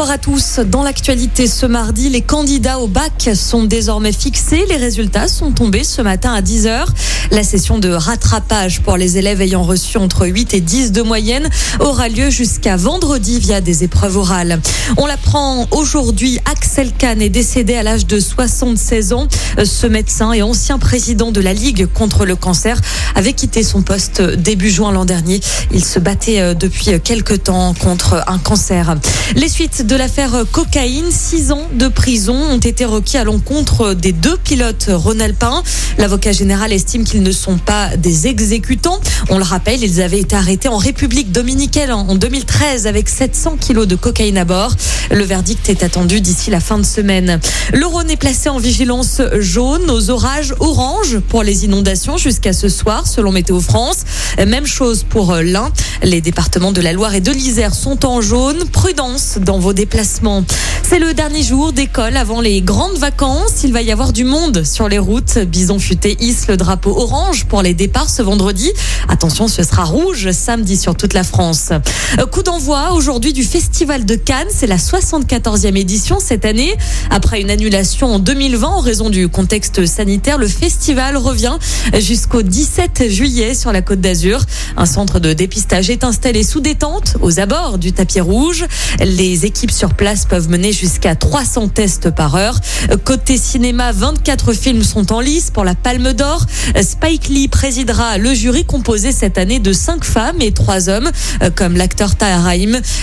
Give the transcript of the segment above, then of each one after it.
Bonsoir à tous. Dans l'actualité ce mardi, les candidats au bac sont désormais fixés. Les résultats sont tombés ce matin à 10h. La session de rattrapage pour les élèves ayant reçu entre 8 et 10 de moyenne aura lieu jusqu'à vendredi via des épreuves orales. On l'apprend aujourd'hui, Axel Kahn est décédé à l'âge de 76 ans. Ce médecin et ancien président de la Ligue contre le cancer avait quitté son poste début juin l'an dernier. Il se battait euh, depuis quelques temps contre un cancer. Les suites de l'affaire cocaïne, six ans de prison ont été requis à l'encontre des deux pilotes Ronalpin. L'avocat général estime qu'ils ne sont pas des exécutants. On le rappelle, ils avaient été arrêtés en République dominicaine en 2013 avec 700 kilos de cocaïne à bord. Le verdict est attendu d'ici la fin de semaine. Le Rhône est placé en vigilance jaune aux orages orange pour les inondations jusqu'à ce soir, selon Météo France. Même chose pour l'Ain. Les départements de la Loire et de l'Isère sont en jaune. Prudence dans vos déplacements. C'est le dernier jour d'école avant les grandes vacances. Il va y avoir du monde sur les routes. Bison Futé hisse le drapeau orange pour les départs ce vendredi. Attention, ce sera rouge samedi sur toute la France. Euh, coup d'envoi aujourd'hui du Festival de Cannes. C'est la 74e édition cette année. Après une annulation en 2020 en raison du contexte sanitaire, le festival revient jusqu'au 17 juillet sur la Côte d'Azur. Un centre de dépistage est installé sous détente aux abords du tapis rouge. Les équipes sur place peuvent mener jusqu'à 300 tests par heure. Côté cinéma, 24 films sont en lice pour la Palme d'Or. Spike Lee présidera le jury composé cette année de 5 femmes et 3 hommes, comme l'acteur Tahar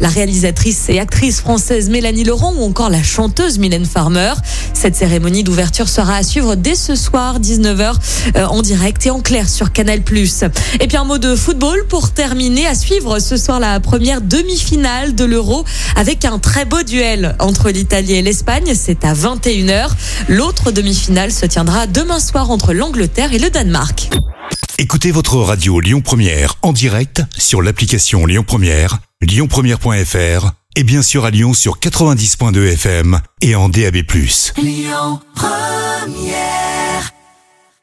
la réalisatrice et actrice française Mélanie Laurent ou encore la chanteuse Mylène Farmer. Cette cérémonie d'ouverture sera à suivre dès ce soir, 19h, euh, en direct et en clair sur Canal+. Et puis un mot de football pour terminer, à suivre ce soir la première demi-finale de l'Euro avec un très beau duel entre l'Italie et l'Espagne. C'est à 21h. L'autre demi-finale se tiendra demain soir entre l'Angleterre et le Danemark. Écoutez votre radio Lyon Première en direct sur l'application Lyon Première, lyonpremière.fr et bien sûr à Lyon sur 90.2 FM et en DAB+. Lyon Première